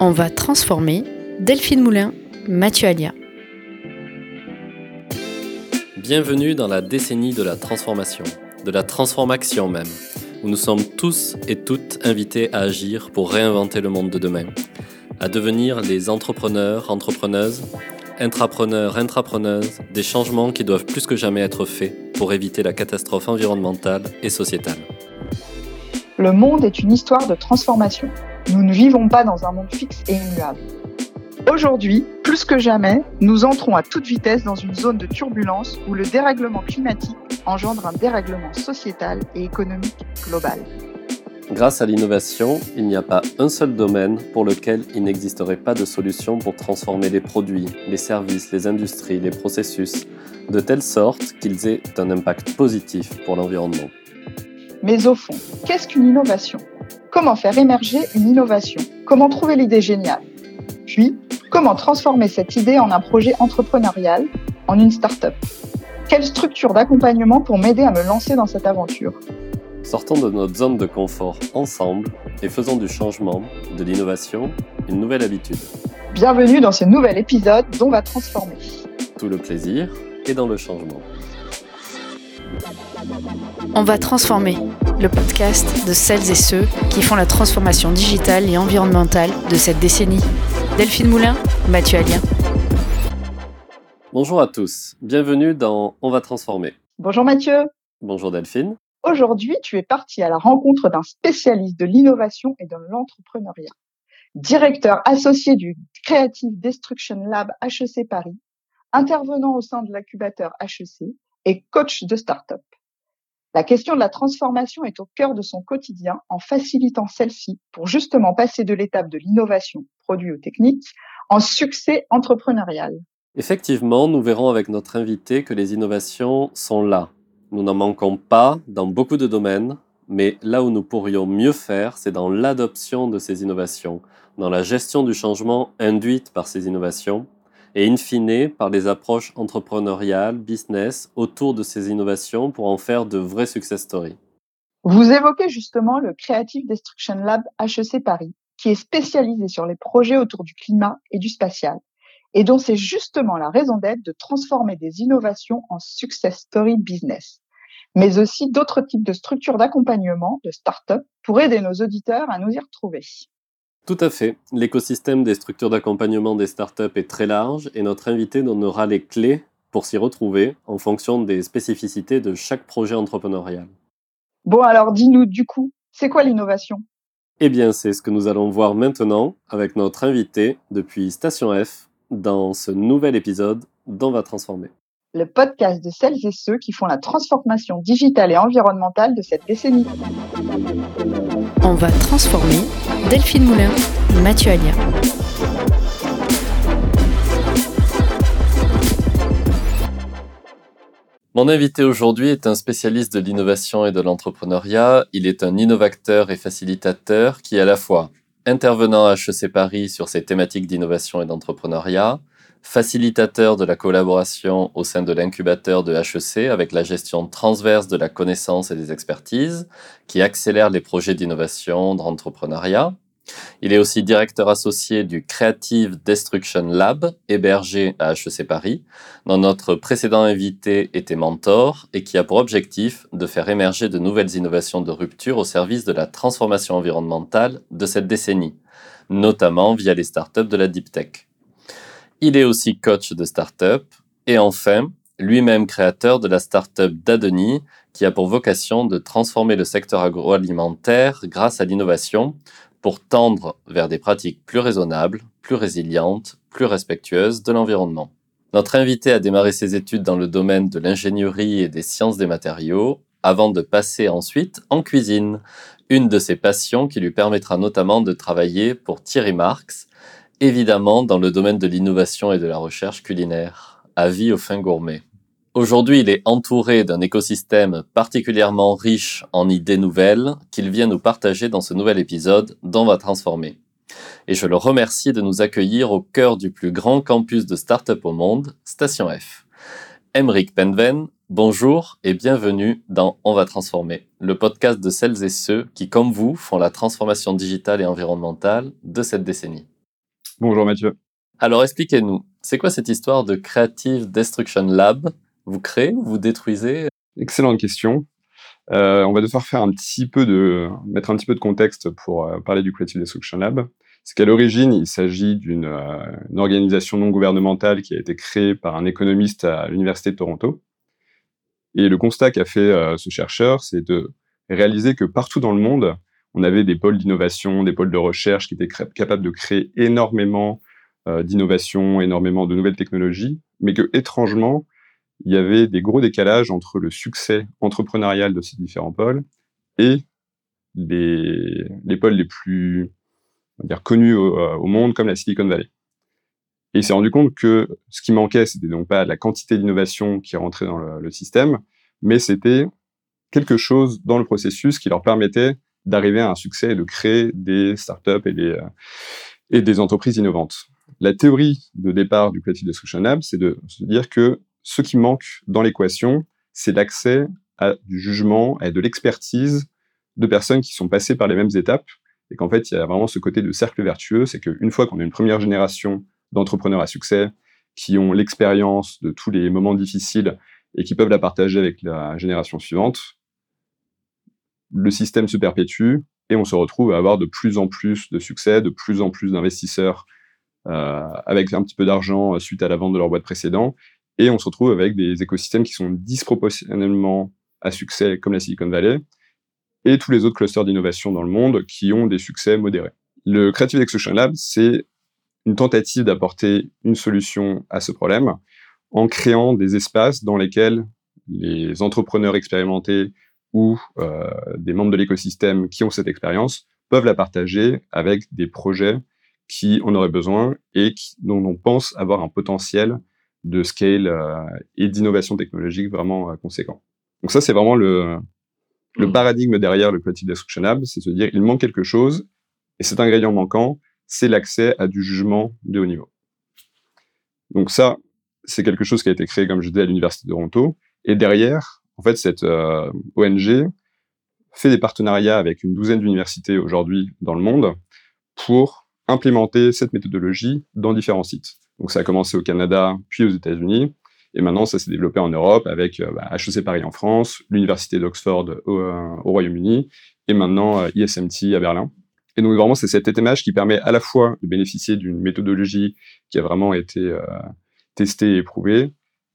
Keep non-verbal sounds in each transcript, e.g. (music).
On va transformer Delphine Moulin, Mathieu Alia. Bienvenue dans la décennie de la transformation, de la transformation même, où nous sommes tous et toutes invités à agir pour réinventer le monde de demain, à devenir les entrepreneurs, entrepreneuses, intrapreneurs, intrapreneuses, des changements qui doivent plus que jamais être faits pour éviter la catastrophe environnementale et sociétale. Le monde est une histoire de transformation. Nous ne vivons pas dans un monde fixe et immuable. Aujourd'hui, plus que jamais, nous entrons à toute vitesse dans une zone de turbulence où le dérèglement climatique engendre un dérèglement sociétal et économique global. Grâce à l'innovation, il n'y a pas un seul domaine pour lequel il n'existerait pas de solution pour transformer les produits, les services, les industries, les processus, de telle sorte qu'ils aient un impact positif pour l'environnement. Mais au fond, qu'est-ce qu'une innovation? Comment faire émerger une innovation? Comment trouver l'idée géniale? Puis, comment transformer cette idée en un projet entrepreneurial, en une start-up? Quelle structure d'accompagnement pour m'aider à me lancer dans cette aventure? Sortons de notre zone de confort ensemble et faisons du changement, de l'innovation, une nouvelle habitude. Bienvenue dans ce nouvel épisode dont va transformer. Tout le plaisir est dans le changement. On va transformer le podcast de celles et ceux qui font la transformation digitale et environnementale de cette décennie. Delphine Moulin, Mathieu Alien. Bonjour à tous, bienvenue dans On va transformer. Bonjour Mathieu. Bonjour Delphine. Aujourd'hui, tu es parti à la rencontre d'un spécialiste de l'innovation et de l'entrepreneuriat. Directeur associé du Creative Destruction Lab HEC Paris, intervenant au sein de l'incubateur HEC et coach de start-up. La question de la transformation est au cœur de son quotidien en facilitant celle-ci pour justement passer de l'étape de l'innovation, produit ou technique, en succès entrepreneurial. Effectivement, nous verrons avec notre invité que les innovations sont là, nous n'en manquons pas dans beaucoup de domaines, mais là où nous pourrions mieux faire, c'est dans l'adoption de ces innovations, dans la gestion du changement induite par ces innovations, et in fine par les approches entrepreneuriales, business autour de ces innovations pour en faire de vrais success stories. Vous évoquez justement le Creative Destruction Lab HEC Paris, qui est spécialisé sur les projets autour du climat et du spatial et dont c'est justement la raison d'être de transformer des innovations en success story business, mais aussi d'autres types de structures d'accompagnement, de start-up, pour aider nos auditeurs à nous y retrouver. Tout à fait. L'écosystème des structures d'accompagnement des startups est très large et notre invité donnera les clés pour s'y retrouver en fonction des spécificités de chaque projet entrepreneurial. Bon, alors dis-nous du coup, c'est quoi l'innovation? Eh bien, c'est ce que nous allons voir maintenant avec notre invité depuis Station F, dans ce nouvel épisode d'On va transformer. Le podcast de celles et ceux qui font la transformation digitale et environnementale de cette décennie. On va transformer Delphine Moulin, Mathieu Alia. Mon invité aujourd'hui est un spécialiste de l'innovation et de l'entrepreneuriat. Il est un innovateur et facilitateur qui, à la fois, intervenant à HEC Paris sur ces thématiques d'innovation et d'entrepreneuriat, facilitateur de la collaboration au sein de l'incubateur de HEC avec la gestion transverse de la connaissance et des expertises, qui accélère les projets d'innovation, d'entrepreneuriat, il est aussi directeur associé du Creative Destruction Lab, hébergé à HEC Paris, dont notre précédent invité était mentor et qui a pour objectif de faire émerger de nouvelles innovations de rupture au service de la transformation environnementale de cette décennie, notamment via les startups de la Deep Tech. Il est aussi coach de startup et enfin, lui-même créateur de la startup d'Adoni, qui a pour vocation de transformer le secteur agroalimentaire grâce à l'innovation pour tendre vers des pratiques plus raisonnables, plus résilientes, plus respectueuses de l'environnement. Notre invité a démarré ses études dans le domaine de l'ingénierie et des sciences des matériaux avant de passer ensuite en cuisine, une de ses passions qui lui permettra notamment de travailler pour Thierry Marx, évidemment dans le domaine de l'innovation et de la recherche culinaire. Avis aux fins gourmets. Aujourd'hui, il est entouré d'un écosystème particulièrement riche en idées nouvelles qu'il vient nous partager dans ce nouvel épisode dont va transformer. Et je le remercie de nous accueillir au cœur du plus grand campus de start-up au monde, Station F. Emeric Penven, bonjour et bienvenue dans On va transformer, le podcast de celles et ceux qui, comme vous, font la transformation digitale et environnementale de cette décennie. Bonjour Mathieu. Alors expliquez-nous, c'est quoi cette histoire de Creative Destruction Lab? Vous créez ou vous détruisez? Excellente question. Euh, on va devoir faire un petit peu de mettre un petit peu de contexte pour euh, parler du Creative Destruction Lab. C'est qu'à l'origine, il s'agit d'une euh, organisation non gouvernementale qui a été créée par un économiste à l'université de Toronto. Et le constat qu'a fait ce chercheur, c'est de réaliser que partout dans le monde, on avait des pôles d'innovation, des pôles de recherche qui étaient capables de créer énormément d'innovation, énormément de nouvelles technologies, mais que étrangement, il y avait des gros décalages entre le succès entrepreneurial de ces différents pôles et les, les pôles les plus connus euh, au, monde, comme la Silicon Valley. Et il s'est rendu compte que ce qui manquait, c'était donc pas la quantité d'innovation qui rentrait dans le, système, mais c'était quelque chose dans le processus qui leur permettait d'arriver à un succès et de créer des startups et des, euh, et des entreprises innovantes. La théorie de départ du Creative Destruction Lab, c'est de se dire que ce qui manque dans l'équation, c'est l'accès à du jugement, et de l'expertise de personnes qui sont passées par les mêmes étapes, et qu'en fait, il y a vraiment ce côté de cercle vertueux, c'est qu'une fois qu'on a une première génération d'entrepreneurs à succès, qui ont l'expérience de tous les moments difficiles et qui peuvent la partager avec la génération suivante, le système se perpétue et on se retrouve à avoir de plus en plus de succès, de plus en plus d'investisseurs euh, avec un petit peu d'argent euh, suite à la vente de leur boîte précédente et on se retrouve avec des écosystèmes qui sont disproportionnellement à succès, comme la Silicon Valley, et tous les autres clusters d'innovation dans le monde qui ont des succès modérés. Le Creative Execution Lab, c'est une tentative d'apporter une solution à ce problème en créant des espaces dans lesquels les entrepreneurs expérimentés ou euh, des membres de l'écosystème qui ont cette expérience peuvent la partager avec des projets qui en auraient besoin et dont on pense avoir un potentiel de scale euh, et d'innovation technologique vraiment euh, conséquent. Donc ça, c'est vraiment le, le hmm. paradigme derrière le Creative Destruction Lab, c'est de se dire, il manque quelque chose, et cet ingrédient manquant, c'est l'accès à du jugement de haut niveau. Donc ça, c'est quelque chose qui a été créé, comme je disais, à l'Université de Toronto, et derrière, en fait, cette euh, ONG fait des partenariats avec une douzaine d'universités aujourd'hui dans le monde pour implémenter cette méthodologie dans différents sites. Donc ça a commencé au Canada, puis aux États-Unis. Et maintenant, ça s'est développé en Europe avec euh, bah, HEC Paris en France, l'Université d'Oxford au, euh, Royaume-Uni, et maintenant euh, ISMT à Berlin. Et donc vraiment, c'est cet étémage qui permet à la fois de bénéficier d'une méthodologie qui a vraiment été testée et éprouvée,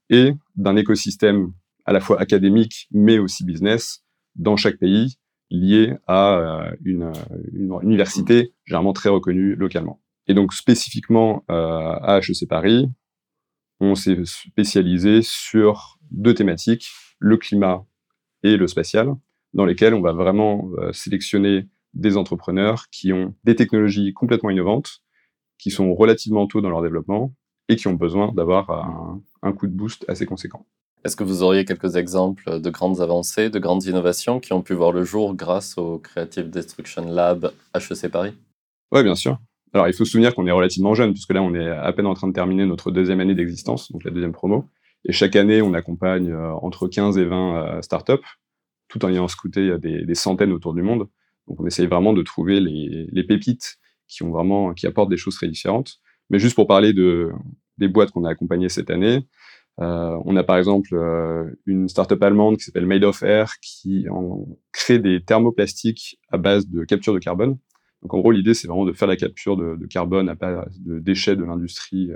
et d'un écosystème à la fois académique, mais aussi business, dans chaque pays, lié à une, une université généralement très reconnue localement. Et donc spécifiquement euh, à HEC Paris, on s'est spécialisé sur deux thématiques, le climat et le spatial, dans lesquels on va vraiment euh, sélectionner des entrepreneurs qui ont des technologies complètement innovantes, qui sont relativement tôt dans leur développement et qui ont besoin d'avoir un, coup de boost assez conséquent. Est-ce que vous auriez quelques exemples de grandes avancées, de grandes innovations qui ont pu voir le jour grâce au Creative Destruction Lab HEC Paris? Oui, bien sûr. Alors, il faut se souvenir qu'on est relativement jeune, puisque là, on est à peine en train de terminer notre deuxième année d'existence, donc la deuxième promo. Et chaque année, on accompagne euh, entre 15 et 20 euh, startups, tout en ayant scouté des, des, centaines autour du monde. Donc, on essaye vraiment de trouver les, pépites qui ont vraiment, qui apportent des choses très différentes. Mais juste pour parler de, des boîtes qu'on a accompagnées cette année, euh, on a par exemple euh, une startup allemande qui s'appelle Made of Air qui crée des thermoplastiques à base de capture de carbone. Donc en gros, l'idée, c'est vraiment de faire la capture de, carbone à pas de déchets de l'industrie,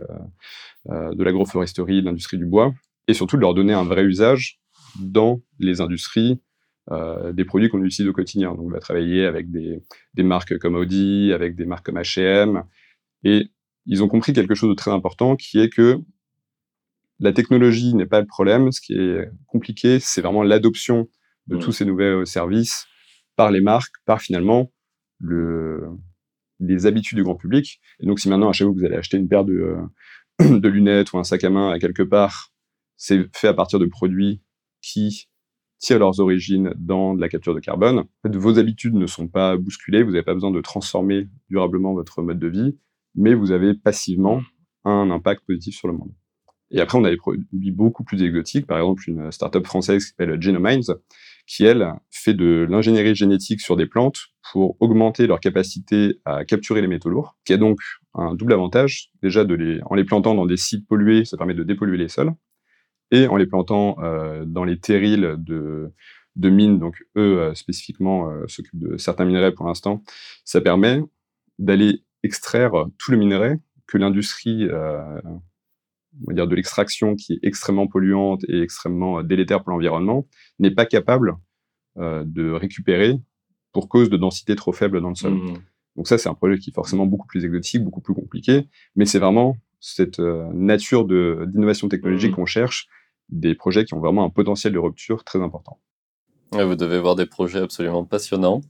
euh, de l'agroforesterie, de l'industrie du bois, et surtout de leur donner un vrai usage dans les industries des produits qu'on utilise au quotidien. Donc on va travailler avec des, des marques comme Audi, avec des marques comme H&M, et ils ont compris quelque chose de très important, qui est que la technologie n'est pas le problème. Ce qui est compliqué, c'est vraiment l'adoption de mmh. tous ces nouveaux services par les marques, par finalement le, les habitudes du grand public. Et donc, si maintenant, à chaque fois que vous allez acheter une paire de, euh, (clears throat) de lunettes ou un sac à main à quelque part, c'est fait à partir de produits qui tirent leurs origines dans de la capture de carbone. En fait, vos habitudes ne sont pas bousculées, vous n'avez pas besoin de transformer durablement votre mode de vie, mais vous avez passivement un impact positif sur le monde. Et après, on a des produits beaucoup plus exotiques, par exemple une startup française qui s'appelle Genomind, qui, elle, fait de l'ingénierie génétique sur des plantes pour augmenter leur capacité à capturer les métaux lourds, qui a donc un double avantage. Déjà, en les plantant dans des sites pollués, ça permet de dépolluer les sols, et en les plantant euh, dans les terrils de, de mines, donc eux euh, spécifiquement euh, s'occupent de certains minerais pour l'instant, ça permet d'aller extraire tout le minerai que l'industrie on va dire de l'extraction qui est extrêmement polluante et extrêmement délétère pour l'environnement n'est pas capable de récupérer pour cause de densité trop faible dans le sol. Mmh. Donc ça, c'est un projet qui est forcément beaucoup plus exotique, beaucoup plus compliqué, mais c'est vraiment cette nature d'innovation technologique mmh. qu'on cherche, des projets qui ont vraiment un potentiel de rupture très important. Vous devez voir des projets absolument passionnants.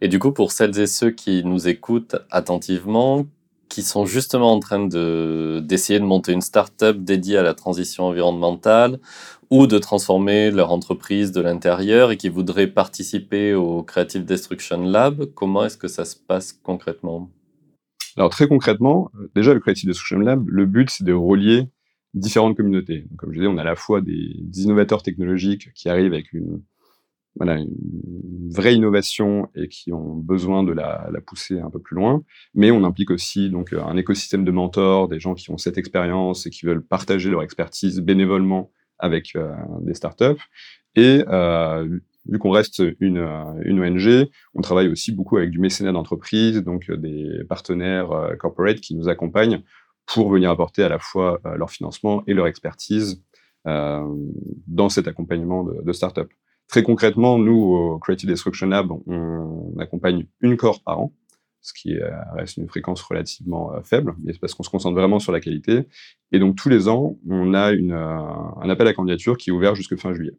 Et du coup, pour celles et ceux qui nous écoutent attentivement, qui sont justement en train de, d'essayer de monter une start-up dédiée à la transition environnementale ou de transformer leur entreprise de l'intérieur et qui voudraient participer au Creative Destruction Lab, comment est-ce que ça se passe concrètement? Alors très concrètement, déjà le Creative Destruction Lab, le but c'est de relier différentes communautés. comme je disais, on a à la fois des innovateurs technologiques qui arrivent avec une, voilà, une vraie innovation et qui ont besoin de la, pousser un peu plus loin. Mais on implique aussi donc un écosystème de mentors, des gens qui ont cette expérience et qui veulent partager leur expertise bénévolement avec euh, des startups. Et euh, vu qu'on reste une, une, ONG, on travaille aussi beaucoup avec du mécénat d'entreprise, donc des partenaires euh, corporate qui nous accompagnent pour venir apporter à la fois euh, leur financement et leur expertise euh, dans cet accompagnement de, de startups. Très concrètement, nous, au Creative Destruction Lab, on, accompagne une cohorte par an, ce qui reste une fréquence relativement euh, faible, mais c'est parce qu'on se concentre vraiment sur la qualité. Et donc, tous les ans, on a une, euh, un appel à candidature qui est ouvert jusqu'à fin juillet.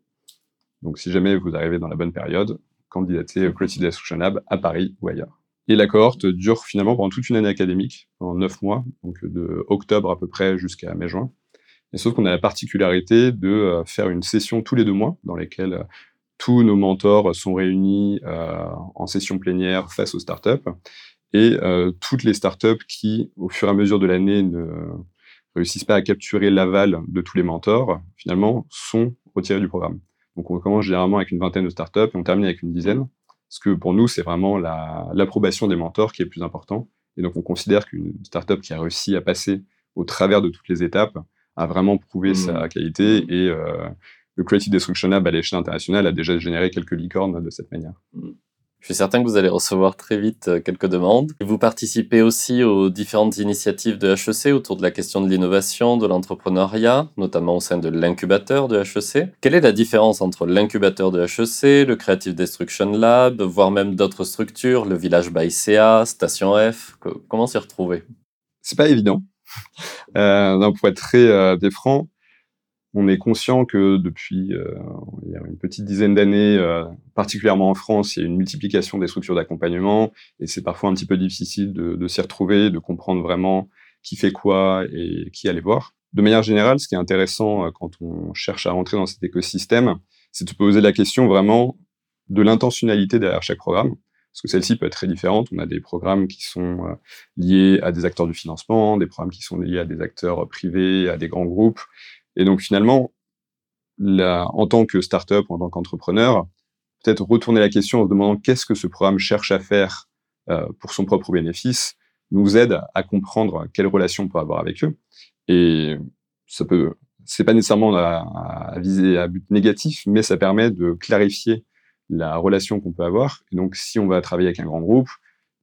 Donc, si jamais vous arrivez dans la bonne période, candidatez au Creative Destruction Lab à Paris ou ailleurs. Et la cohorte dure finalement pendant toute une année académique, pendant neuf mois, donc de octobre à peu près jusqu'à mai-juin. Et sauf qu'on a la particularité de euh, faire une session tous les deux mois dans lesquelles tous nos mentors sont réunis euh, en session plénière face aux startups. Et euh, toutes les startups qui, au fur et à mesure de l'année, ne réussissent pas à capturer l'aval de tous les mentors, finalement, sont retirées du programme. Donc on commence généralement avec une vingtaine de startups et on termine avec une dizaine. Parce que pour nous, c'est vraiment l'approbation des mentors qui est le plus important. Et donc on considère qu'une startup qui a réussi à passer au travers de toutes les étapes a vraiment prouvé mmh. sa qualité et euh, le Creative Destruction Lab à l'échelle internationale a déjà généré quelques licornes de cette manière. Mm. Je suis certain que vous allez recevoir très vite euh, quelques demandes. Vous participez aussi aux différentes initiatives de HEC autour de la question de l'innovation, de l'entrepreneuriat, notamment au sein de l'incubateur de HEC. Quelle est la différence entre l'incubateur de HEC, le Creative Destruction Lab, voire même d'autres structures, le Village by CA, Station F? Comment s'y retrouver? C'est pas évident. (laughs) Euh, non, pour être très euh, franc, on est conscient que depuis euh, une petite dizaine d'années, euh, particulièrement en France, il y a une multiplication des structures d'accompagnement et c'est parfois un petit peu difficile de, de s'y retrouver, de comprendre vraiment qui fait quoi et qui aller voir. De manière générale, ce qui est intéressant euh, quand on cherche à rentrer dans cet écosystème, c'est de poser la question vraiment de l'intentionnalité derrière chaque programme. Parce que celle-ci peut être très différente. On a des programmes qui sont liés à des acteurs du financement, des programmes qui sont liés à des acteurs privés, à des grands groupes. Et donc finalement, en tant que startup, en tant qu'entrepreneur, peut-être retourner la question en se demandant qu'est-ce que ce programme cherche à faire euh, pour son propre bénéfice, nous aide à comprendre quelles relations on peut avoir avec eux. Et ça peut, c'est pas nécessairement à, à, viser à but négatif, mais ça permet de clarifier la relation qu'on peut avoir. Et donc, si on va travailler avec un grand groupe,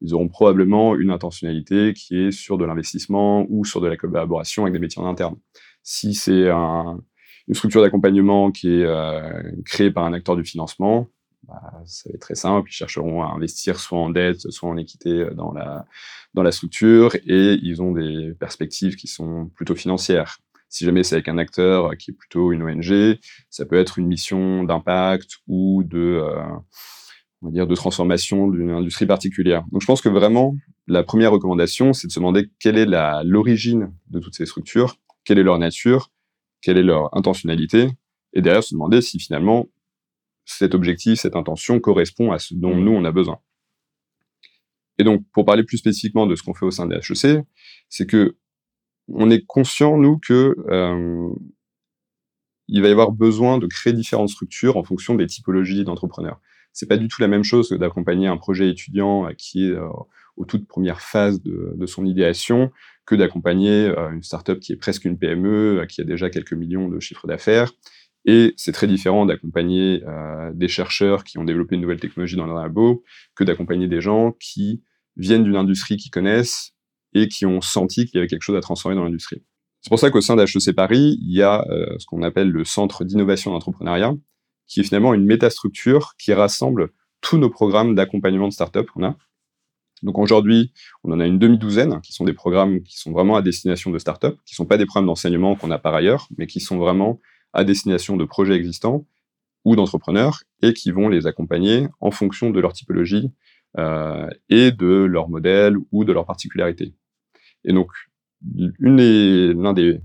ils auront probablement une intentionnalité qui est sur de l'investissement ou sur de la collaboration avec des métiers en interne. Si c'est une structure d'accompagnement qui est euh, créée par un acteur du financement, bah, ça va être très simple. Ils chercheront à investir soit en dette, soit en équité dans la, dans la structure et ils ont des perspectives qui sont plutôt financières. Si jamais c'est avec un acteur qui est plutôt une ONG, ça peut être une mission d'impact ou de, euh, on va dire, de transformation d'une industrie particulière. Donc je pense que vraiment, la première recommandation, c'est de se demander quelle est l'origine de toutes ces structures quelle est leur nature, quelle est leur intentionnalité, et derrière se demander si finalement cet objectif, cette intention correspond à ce dont mmh. nous on a besoin. Et donc, pour parler plus spécifiquement de ce qu'on fait au sein des HEC, c'est que on est conscient, nous, que euh, il va y avoir besoin de créer différentes structures en fonction des typologies d'entrepreneurs. C'est pas du tout la même chose que d'accompagner un projet étudiant qui est aux toutes premières phases de, de son idéation que d'accompagner une startup qui est presque une PME, qui a déjà quelques millions de chiffres d'affaires. Et c'est très différent d'accompagner des chercheurs qui ont développé une nouvelle technologie dans leur labo que d'accompagner des gens qui viennent d'une industrie qu'ils connaissent et qui ont senti qu'il y avait quelque chose à transformer dans l'industrie. C'est pour ça qu'au sein d'HEC Paris, il y a euh, ce qu'on appelle le Centre d'innovation d'entrepreneuriat, qui est finalement une métastructure qui rassemble tous nos programmes d'accompagnement de start-up qu'on a. Donc aujourd'hui, on en a une demi-douzaine qui sont des programmes qui sont vraiment à destination de start-up, qui ne sont pas des programmes d'enseignement qu'on a par ailleurs, mais qui sont vraiment à destination de projets existants ou d'entrepreneurs et qui vont les accompagner en fonction de leur typologie euh, et de leur modèle ou de leur particularité. Et donc, l'un des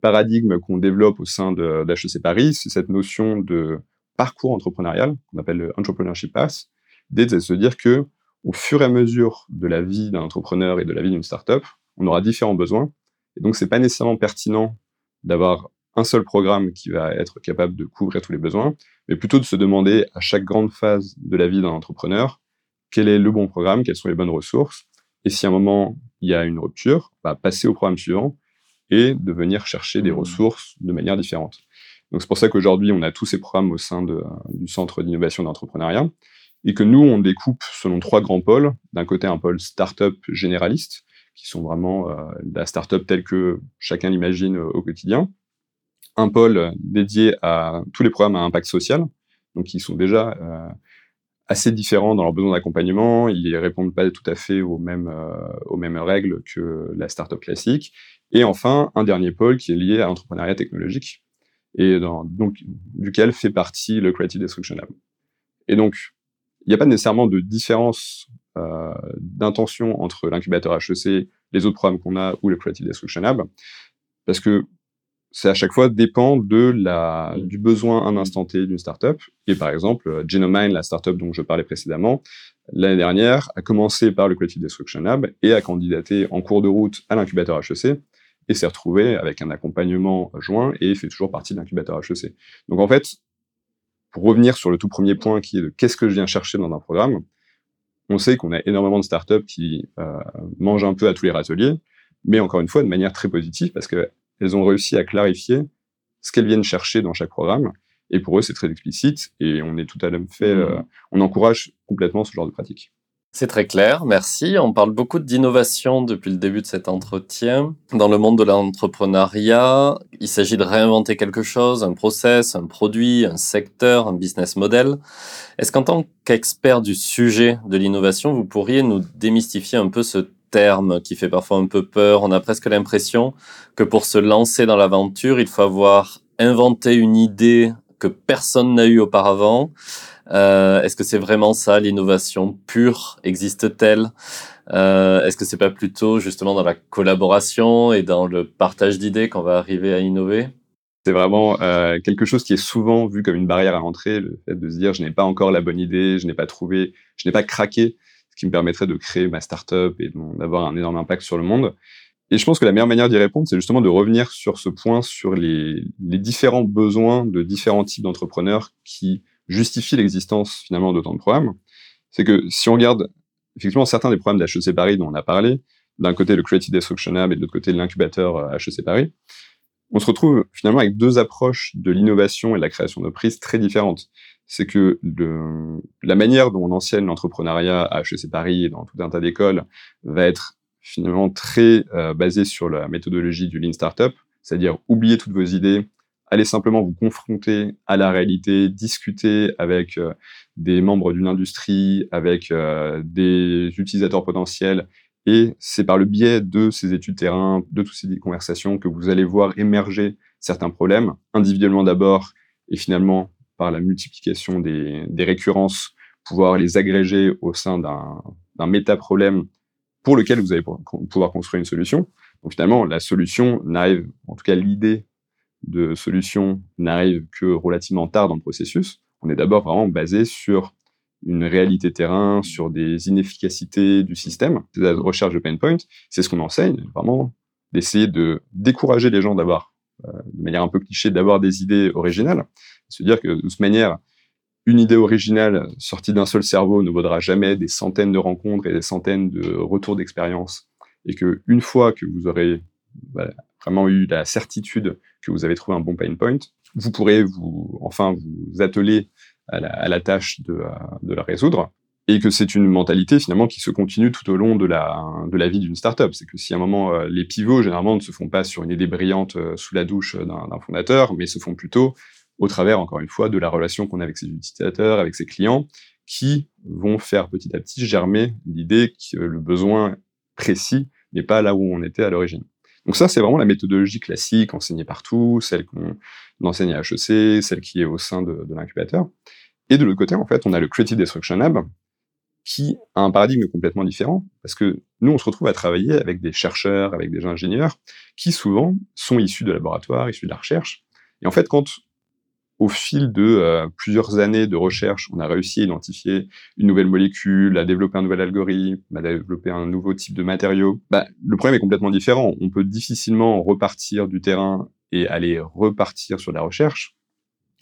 paradigmes qu'on développe au sein d'HEC Paris, c'est cette notion de parcours entrepreneurial, qu'on appelle le Entrepreneurship Path, d'être de se dire que au fur et à mesure de la vie d'un entrepreneur et de la vie d'une startup, on aura différents besoins. Et donc, c'est pas nécessairement pertinent d'avoir un seul programme qui va être capable de couvrir tous les besoins, mais plutôt de se demander à chaque grande phase de la vie d'un entrepreneur quel est le bon programme, quelles sont les bonnes ressources, et si à un moment il y a une rupture, bah, passer au programme suivant et de venir chercher des mmh. ressources de manière différente. Donc c'est pour ça qu'aujourd'hui on a tous ces programmes au sein de, du Centre d'innovation d'entrepreneuriat et que nous on découpe selon trois grands pôles. D'un côté un pôle start-up généraliste qui sont vraiment euh, la start-up telle que chacun l'imagine au quotidien un pôle dédié à tous les programmes à impact social, donc qui sont déjà euh, assez différents dans leurs besoins d'accompagnement. Ils répondent pas tout à fait aux mêmes, euh, aux mêmes règles que la startup classique. Et enfin, un dernier pôle qui est lié à l'entrepreneuriat technologique et donc duquel fait partie le Creative Destruction Lab. Et donc, il n'y a pas nécessairement de différence euh, d'intention entre l'incubateur HEC, les autres programmes qu'on a ou le Creative Destruction Lab, parce que c'est à chaque fois dépend de la, du besoin à un instant T d'une startup. Et par exemple, euh, Genomind, la startup dont je parlais précédemment, l'année dernière, a commencé par le Creative Destruction Lab et a candidaté en cours de route à l'incubateur HEC et s'est retrouvé avec un accompagnement joint et fait toujours partie de l'incubateur HEC. Donc en fait, pour revenir sur le tout premier point qui est de qu'est-ce que je viens chercher dans un programme, on sait qu'on a énormément de startups qui euh, mangent un peu à tous les râteliers, mais encore une fois de manière très positive parce que elles ont réussi à clarifier ce qu'elles viennent chercher dans chaque programme. Et pour eux, c'est très explicite et on est tout à fait, mmh. euh, on encourage complètement ce genre de pratique. C'est très clair, merci. On parle beaucoup d'innovation depuis le début de cet entretien. Dans le monde de l'entrepreneuriat, il s'agit de réinventer quelque chose, un process, un produit, un secteur, un business model. Est-ce qu'en tant qu'expert du sujet de l'innovation, vous pourriez nous démystifier un peu ce terme qui fait parfois un peu peur? On a presque l'impression que pour se lancer dans l'aventure, il faut avoir inventé une idée que personne n'a eue auparavant. Euh, est-ce que c'est vraiment ça l'innovation pure? Existe-t-elle? Euh, Est-ce que c'est pas plutôt justement dans la collaboration et dans le partage d'idées qu'on va arriver à innover? C'est vraiment euh, quelque chose qui est souvent vu comme une barrière à l'entrée, le fait de se dire je n'ai pas encore la bonne idée, je n'ai pas trouvé, je n'ai pas craqué qui me permettrait de créer ma startup et d'avoir un énorme impact sur le monde. Et je pense que la meilleure manière d'y répondre, c'est justement de revenir sur ce point, sur les différents besoins de différents types d'entrepreneurs qui justifient l'existence finalement d'autant de programmes. C'est que si on regarde effectivement certains des programmes d'HEC Paris dont on a parlé, d'un côté le Creative Destruction Lab et de l'autre côté l'incubateur HEC Paris, on se retrouve finalement avec deux approches de l'innovation et de la création de prises très différentes c'est que la manière dont on enseigne l'entrepreneuriat à HEC Paris et dans tout un tas d'écoles va être finalement très euh, basée sur la méthodologie du Lean Startup, c'est-à-dire oublier toutes vos idées, allez simplement vous confronter à la réalité, discuter avec euh, des membres d'une industrie, avec euh, des utilisateurs potentiels, et c'est par le biais de ces études terrain, de toutes ces conversations que vous allez voir émerger certains problèmes, individuellement d'abord, et finalement par la multiplication des, récurrences, pouvoir les agréger au sein d'un méta-problème pour lequel vous allez pouvoir construire une solution. Donc finalement, la solution en tout cas l'idée de solution n'arrive que relativement tard dans le processus. On est d'abord vraiment basé sur une réalité terrain, sur des inefficacités du système, la recherche de pain point. C'est ce qu'on enseigne, vraiment d'essayer de décourager les gens d'avoir, euh, de manière un peu cliché, d'avoir des idées originales. Se dire que de toute manière, une idée originale sortie d'un seul cerveau ne vaudra jamais des centaines de rencontres et des centaines de retours d'expérience. Et que une fois que vous aurez vraiment eu la certitude que vous avez trouvé un bon pain point, vous pourrez vous, enfin, vous atteler à la, tâche de, la résoudre et que c'est une mentalité finalement qui se continue tout au long de la, de la vie d'une startup. C'est que si à un moment, euh, les pivots, généralement, ne se font pas sur une idée brillante euh, sous la douche d'un fondateur, mais se font plutôt au travers, encore une fois, de la relation qu'on a avec ses utilisateurs, avec ses clients, qui vont faire petit à petit germer l'idée que le besoin précis n'est pas là où on était à l'origine. Donc ça, c'est vraiment la méthodologie classique enseignée partout, celle qu'on enseigne à HEC, celle qui est au sein de, l'incubateur. Et de l'autre côté, en fait, on a le Creative Destruction Lab, qui a un paradigme complètement différent, parce que nous, on se retrouve à travailler avec des chercheurs, avec des ingénieurs, qui souvent sont issus de laboratoires, issus de la recherche. Et en fait, quand au fil de euh, plusieurs années de recherche, on a réussi à identifier une nouvelle molécule, à développer un nouvel algorithme, à développer un nouveau type de matériau, bah, le problème est complètement différent. On peut difficilement repartir du terrain et aller repartir sur la recherche,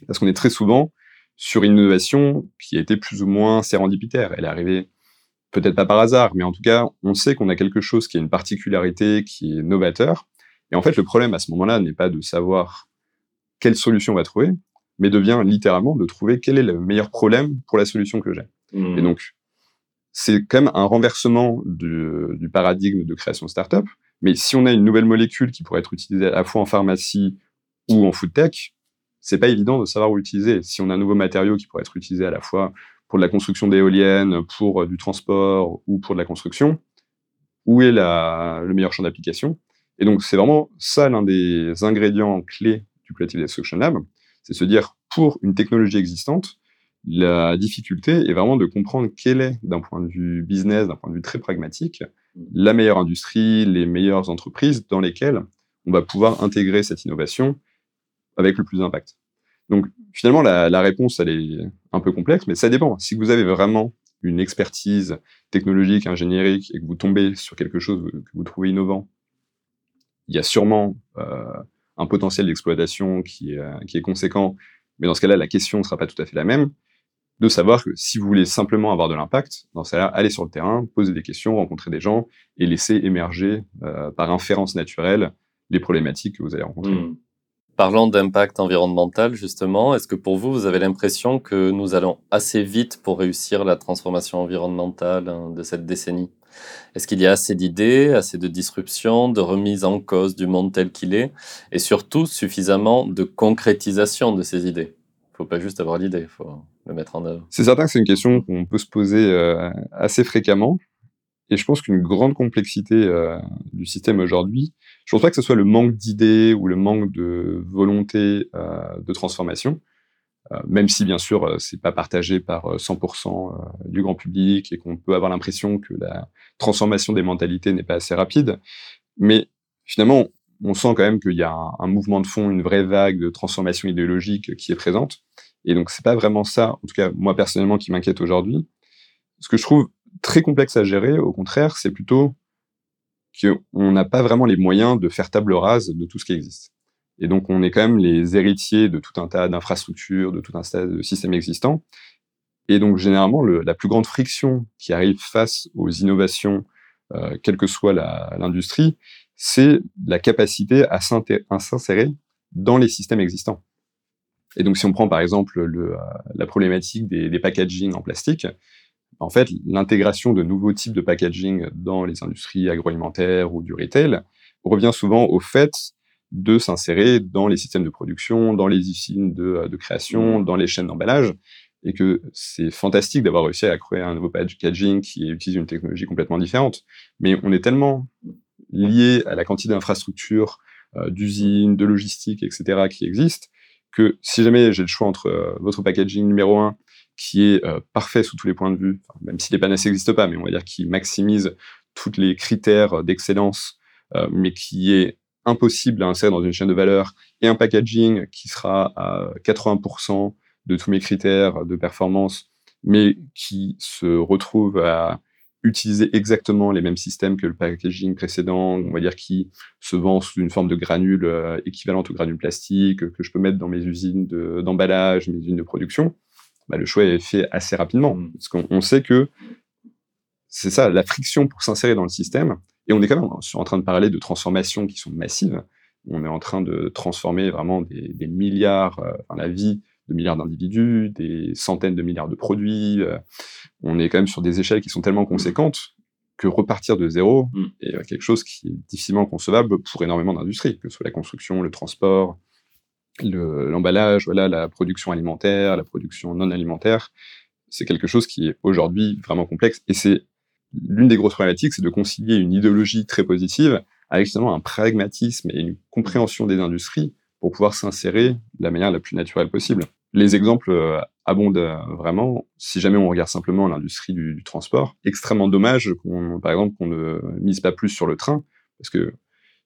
parce qu'on est très souvent sur une innovation qui a été plus ou moins sérendipitaire. Elle est arrivée peut-être pas par hasard, mais en tout cas, on sait qu'on a quelque chose qui a une particularité, qui est novateur. Et en fait, le problème à ce moment-là n'est pas de savoir quelle solution on va trouver, mais devient littéralement de trouver quel est le meilleur problème pour la solution que j'ai. Mmh. Et donc, c'est quand même un renversement du, du, paradigme de création startup. Mais si on a une nouvelle molécule qui pourrait être utilisée à la fois en pharmacie ou en food tech, c'est pas évident de savoir où l'utiliser. Si on a un nouveau matériau qui pourrait être utilisé à la fois pour de la construction d'éoliennes, pour euh, du transport ou pour de la construction, où est la, le meilleur champ d'application? Et donc, c'est vraiment ça l'un des ingrédients clés du Creative Destruction Lab, c'est se dire, pour une technologie existante, la difficulté est vraiment de comprendre quelle est, d'un point de vue business, d'un point de vue très pragmatique, la meilleure industrie, les meilleures entreprises dans lesquelles on va pouvoir intégrer cette innovation avec le plus d'impact. Donc finalement, la, la, réponse, elle est un peu complexe, mais ça dépend. Si vous avez vraiment une expertise technologique, ingénierique, et que vous tombez sur quelque chose que vous trouvez innovant, il y a sûrement euh, un potentiel d'exploitation qui, est, qui est conséquent, mais dans ce cas-là, la question ne sera pas tout à fait la même. De savoir que si vous voulez simplement avoir de l'impact, dans ce cas-là, allez sur le terrain, posez des questions, rencontrez des gens et laissez émerger euh, par inférence naturelle les problématiques que vous allez rencontrer. Mmh. Parlant d'impact environnemental, justement, est-ce que pour vous, vous avez l'impression que nous allons assez vite pour réussir la transformation environnementale hein, de cette décennie? Est-ce qu'il y a assez d'idées, assez de disruptions, de remise en cause du monde tel qu'il est, et surtout suffisamment de concrétisation de ces idées? Il ne faut pas juste avoir l'idée, il faut le mettre en œuvre. C'est certain que c'est une question qu'on peut se poser euh, assez fréquemment. Et je pense qu'une grande complexité euh, du système aujourd'hui, je pense pas que ce soit le manque d'idées ou le manque de volonté euh, de transformation, même si bien sûr euh, c'est pas partagé par 100% euh, du grand public et qu'on peut avoir l'impression que la transformation des mentalités n'est pas assez rapide. Mais finalement, on sent quand même qu'il y a un, un, mouvement de fond, une vraie vague de transformation idéologique qui est présente. Et donc c'est pas vraiment ça, en tout cas moi personnellement, qui m'inquiète aujourd'hui. Ce que je trouve très complexe à gérer, au contraire, c'est plutôt qu'on n'a pas vraiment les moyens de faire table rase de tout ce qui existe. Et donc, on est quand même les héritiers de tout un tas d'infrastructures, de tout un tas de systèmes existants. Et donc, généralement, le, la plus grande friction qui arrive face aux innovations, euh, quelle que soit l'industrie, c'est la capacité à s'insérer dans les systèmes existants. Et donc, si on prend par exemple le, euh, la problématique des, des packaging en plastique, en fait, l'intégration de nouveaux types de packaging dans les industries agroalimentaires ou du retail revient souvent au fait de s'insérer dans les systèmes de production, dans les usines de, de création, mmh. dans les chaînes d'emballage, et que c'est fantastique d'avoir réussi à créer un nouveau packaging qui utilise une technologie complètement différente. Mais on est tellement lié à la quantité d'infrastructures, euh, d'usines, de logistique, etc., qui existent, que si jamais j'ai le choix entre euh, votre packaging numéro un qui est euh, parfait sous tous les points de vue, enfin, même si les panacées n'existent pas, mais on va dire qui maximise tous les critères d'excellence, euh, mais qui est impossible à insérer dans une chaîne de valeur, et un packaging qui sera à 80% de tous mes critères de performance, mais qui se retrouve à utiliser exactement les mêmes systèmes que le packaging précédent, on va dire qui se vend sous une forme de granule euh, équivalente aux granules plastiques, que je peux mettre dans mes usines d'emballage, mes usines de production, bah, le choix est fait assez rapidement. Mmh. Parce qu'on sait que c'est ça, la friction pour s'insérer dans le système, et on est quand même en train de parler de transformations qui sont massives, on est en train de transformer vraiment des, milliards, euh, enfin, la vie de milliards d'individus, des centaines de milliards de produits. Euh, on est quand même sur des échelles qui sont tellement conséquentes que repartir de zéro mm. est euh, quelque chose qui est difficilement concevable pour énormément d'industries, que ce soit la construction, le transport, l'emballage, voilà, la production alimentaire, la production non alimentaire. C'est quelque chose qui est aujourd'hui vraiment complexe. Et c'est l'une des grosses problématiques, c'est de concilier une idéologie très positive avec justement un pragmatisme et une compréhension des industries pour pouvoir s'insérer de la manière la plus naturelle possible. Les exemples euh, abondent euh, vraiment. Si jamais on regarde simplement l'industrie du, transport, extrêmement dommage, par exemple, qu'on ne mise pas plus sur le train, parce que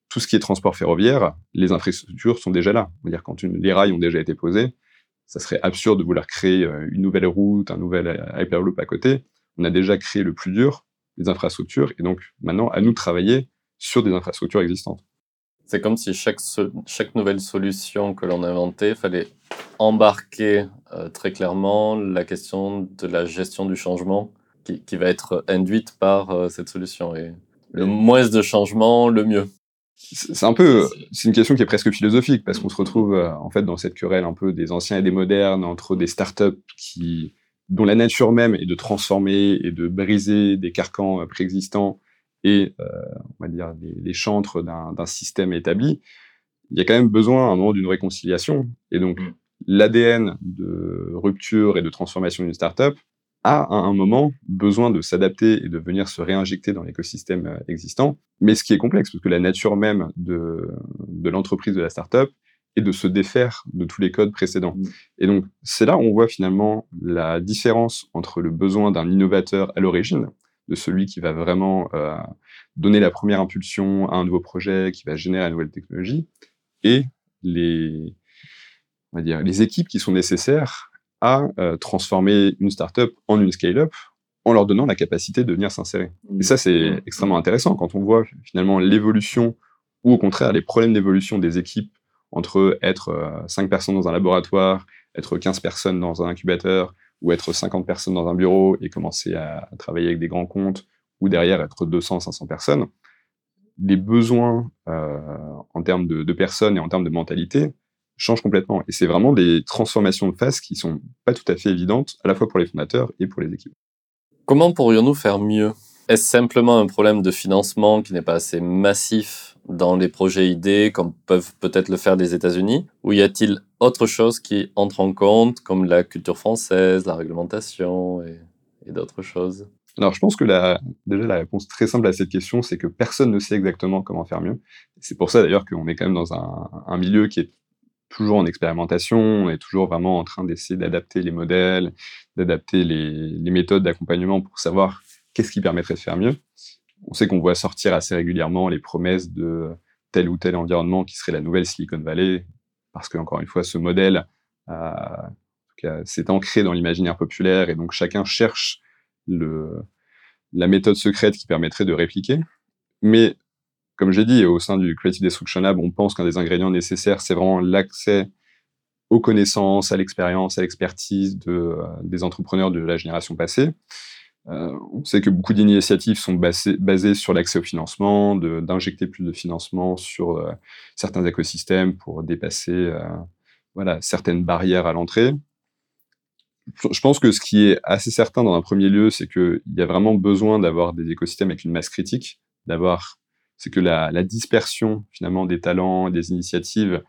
tout ce qui est transport ferroviaire, les infrastructures sont déjà là. Dire quand les rails ont déjà été posés, ça serait absurde de vouloir créer euh, une nouvelle route, un nouvel hyperloop à côté. On a déjà créé le plus dur, les infrastructures, et donc maintenant à nous de travailler sur des infrastructures existantes. C'est comme si chaque, chaque nouvelle solution que l'on inventait, fallait embarquer euh, très clairement la question de la gestion du changement qui, qui va être induite par euh, cette solution. Et le moins de changement, le mieux. C'est un peu, c'est une question qui est presque philosophique parce qu'on se retrouve euh, en fait dans cette querelle un peu des anciens et des modernes entre des startups qui, dont la nature même est de transformer et de briser des carcans préexistants et, euh, on va dire, les, chantres d'un système établi, il y a quand même besoin à un moment d'une réconciliation. Et donc, mm. l'ADN de rupture et de transformation d'une startup a à un moment besoin de s'adapter et de venir se réinjecter dans l'écosystème euh, existant. Mais ce qui est complexe, parce que la nature même de, de l'entreprise de la startup est de se défaire de tous les codes précédents. Mm. Et donc, c'est là où on voit finalement la différence entre le besoin d'un innovateur à l'origine, de celui qui va vraiment euh, donner la première impulsion à un nouveau projet, qui va générer la nouvelle technologie, et les, on va dire, les équipes qui sont nécessaires à euh, transformer une startup en une scale-up en leur donnant la capacité de venir s'insérer. Et ça, c'est mmh. extrêmement intéressant quand on voit finalement l'évolution ou au contraire les problèmes d'évolution des équipes entre être 5 euh, personnes dans un laboratoire, être 15 personnes dans un incubateur, ou être 50 personnes dans un bureau et commencer à, travailler avec des grands comptes, ou derrière être 200, 500 personnes, les besoins euh, en termes de, personnes et en termes de mentalité changent complètement. Et c'est vraiment des transformations de phase qui sont pas tout à fait évidentes, à la fois pour les fondateurs et pour les équipes. Comment pourrions-nous faire mieux? Est-ce simplement un problème de financement qui n'est pas assez massif dans les projets idées, comme peuvent peut-être le faire les États-Unis? Ou y a-t-il autre chose qui entre en compte, comme la culture française, la réglementation et, d'autres choses? Alors, je pense que déjà la réponse très simple à cette question, c'est que personne ne sait exactement comment faire mieux. C'est pour ça d'ailleurs qu'on est quand même dans un, milieu qui est toujours en expérimentation, on est toujours vraiment en train d'essayer d'adapter les modèles, d'adapter les, les méthodes d'accompagnement pour savoir qu'est-ce qui permettrait de faire mieux? On sait qu'on voit sortir assez régulièrement les promesses de tel ou tel environnement qui serait la nouvelle Silicon Valley, parce que encore une fois, ce modèle s'est ancré dans l'imaginaire populaire et donc chacun cherche la méthode secrète qui permettrait de répliquer. Mais comme j'ai dit, au sein du Creative Destruction Lab, on pense qu'un des ingrédients nécessaires, c'est vraiment l'accès aux connaissances, à l'expérience, à l'expertise de, des entrepreneurs de la génération passée. Euh, on sait que beaucoup d'initiatives sont basées, sur l'accès au financement, d'injecter plus de financement sur euh, certains écosystèmes pour dépasser euh, voilà, certaines barrières à l'entrée. Je pense que ce qui est assez certain dans un premier lieu, c'est qu'il y a vraiment besoin d'avoir des écosystèmes avec une masse critique, d'avoir, c'est que la, dispersion finalement des talents, des initiatives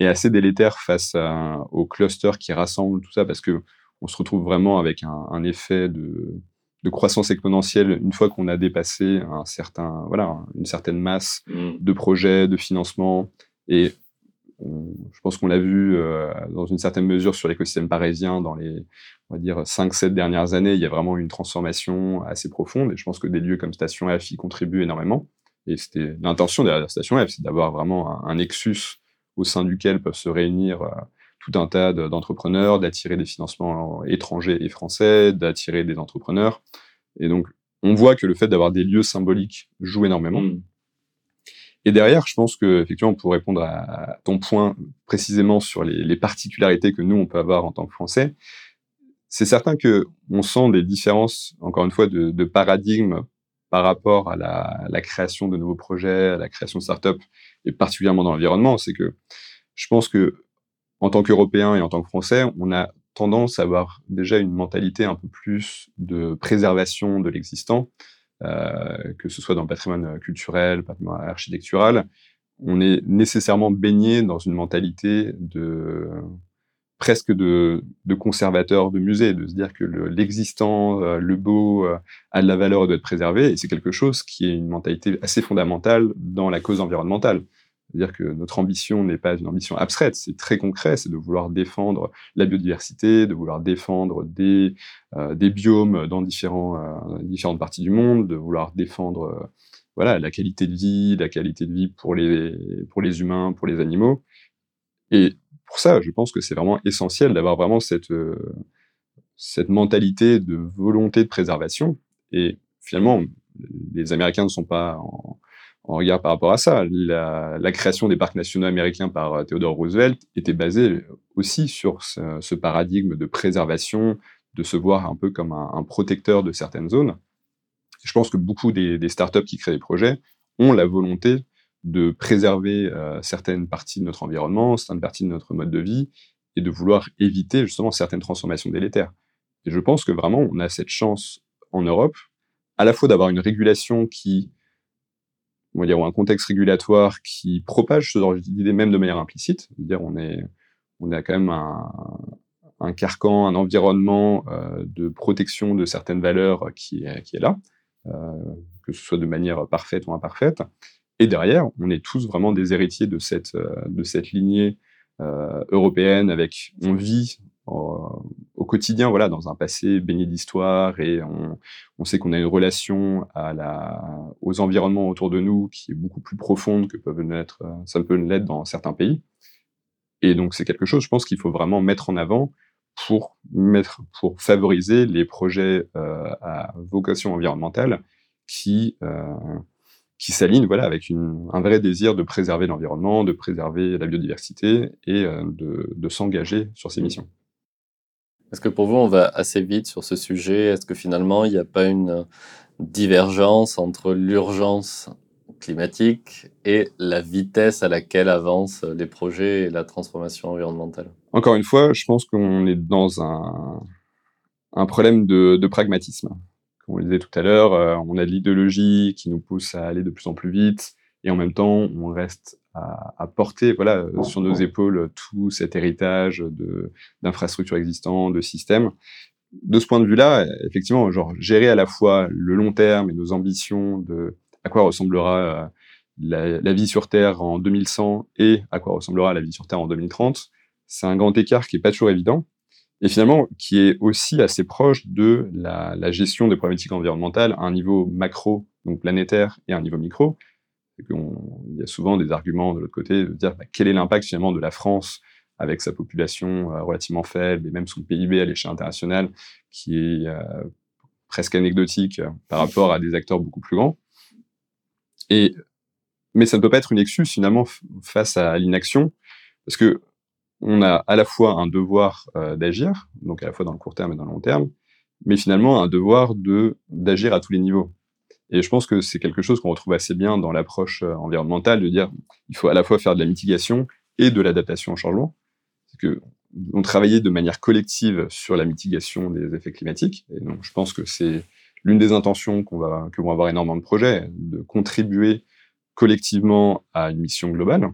est assez délétère face aux clusters qui rassemblent tout ça, parce que on se retrouve vraiment avec un, effet de, croissance exponentielle une fois qu'on a dépassé un certain, voilà, une certaine masse mmh. de projets, de financement. Et je pense qu'on l'a vu euh, dans une certaine mesure sur l'écosystème parisien dans les, on va dire, 5-7 dernières années. Il y a vraiment une transformation assez profonde. Et je pense que des lieux comme Station F y contribuent énormément. Et c'était l'intention derrière Station F, c'est d'avoir vraiment un, nexus au sein duquel peuvent se réunir euh, tout un tas d'entrepreneurs, d'attirer des financements étrangers et français, d'attirer des entrepreneurs. Et donc, on voit que le fait d'avoir des lieux symboliques joue énormément. Mm. Et derrière, je pense que effectivement, pour répondre à ton point précisément sur les, particularités que nous on peut avoir en tant que Français, c'est certain que on sent des différences, encore une fois, de, paradigme par rapport à la, création de nouveaux projets, à la création de start-up, et particulièrement dans l'environnement. C'est que je pense que en tant qu'Européens et en tant que Français, on a tendance à avoir déjà une mentalité un peu plus de préservation de l'existant, euh, que ce soit dans le patrimoine culturel, le patrimoine architectural. On est nécessairement baigné dans une mentalité de presque de, conservateur de musée, de se dire que l'existant, euh, le, beau, euh, a de la valeur et doit être préservé. Et c'est quelque chose qui est une mentalité assez fondamentale dans la cause environnementale. C'est-à-dire que notre ambition n'est pas une ambition abstraite, c'est très concret, c'est de vouloir défendre la biodiversité, de vouloir défendre des, euh, des biomes dans différents, euh, différentes parties du monde, de vouloir défendre euh, voilà, la qualité de vie, la qualité de vie pour les, pour les humains, pour les animaux. Et pour ça, je pense que c'est vraiment essentiel d'avoir vraiment cette, cette mentalité de volonté de préservation. Et finalement, les Américains ne sont pas en regard par rapport à ça. La, création des parcs nationaux américains par euh, Theodore Roosevelt était basée aussi sur ce, paradigme de préservation, de se voir un peu comme un, protecteur de certaines zones. Je pense que beaucoup des, startups qui créent des projets ont la volonté de préserver euh, certaines parties de notre environnement, certaines parties de notre mode de vie, et de vouloir éviter justement certaines transformations délétères. Et je pense que vraiment, on a cette chance en Europe, à la fois d'avoir une régulation qui on va dire, ou un contexte régulatoire qui propage ce genre d'idées même de manière implicite. dire on est, on a quand même un, un carcan, un environnement euh, de protection de certaines valeurs qui est, qui est là, euh, que ce soit de manière parfaite ou imparfaite. Et derrière, on est tous vraiment des héritiers de cette, euh, de cette lignée européenne avec, on vit au quotidien, voilà, dans un passé baigné d'histoire et on, sait qu'on a une relation aux environnements autour de nous qui est beaucoup plus profonde que peuvent l'être, ça peut l'être dans certains pays. Et donc c'est quelque chose, je pense qu'il faut vraiment mettre en avant pour mettre, pour favoriser les projets euh, à vocation environnementale qui euh, qui s'alignent voilà avec un vrai désir de préserver l'environnement, de préserver la biodiversité et euh, de s'engager sur ces missions. Est-ce que pour vous, on va assez vite sur ce sujet? Est-ce que finalement, il n'y a pas une divergence entre l'urgence climatique et la vitesse à laquelle avancent les projets et la transformation environnementale? Encore une fois, je pense qu'on est dans un, un problème de, de, pragmatisme. Comme on le disait tout à l'heure, euh, on a de l'idéologie qui nous pousse à aller de plus en plus vite, et en même temps, on reste à, porter voilà, sur nos épaules tout cet héritage d'infrastructures existantes, de systèmes. De ce point de vue-là, effectivement, genre, gérer à la fois le long terme et nos ambitions de à quoi ressemblera euh, la, la, vie sur Terre en 2100 et à quoi ressemblera la vie sur Terre en 2030, c'est un grand écart qui est pas toujours évident et finalement qui est aussi assez proche de la, la gestion des problématiques environnementales à un niveau macro, donc planétaire, et à un niveau micro il y a souvent des arguments de l'autre côté de dire bah, quel est l'impact finalement de la France avec sa population euh, relativement faible et même son PIB à l'échelle internationale qui est euh, presque anecdotique euh, par rapport à des acteurs beaucoup plus grands. Mais ça ne peut pas être une excuse finalement face à l'inaction parce que on a à la fois un devoir d'agir, donc à la fois dans le court terme et dans le long terme, mais finalement un devoir de d'agir à tous les niveaux. Et je pense que c'est quelque chose qu'on retrouve assez bien dans l'approche euh, environnementale, de dire il faut à la fois faire de la mitigation et de l'adaptation au changement. C'est que on travaillait de manière collective sur la mitigation des effets climatiques. Et donc, je pense que c'est l'une des intentions qu'on va, que vont avoir énormément de projets, de contribuer collectivement à une mission globale.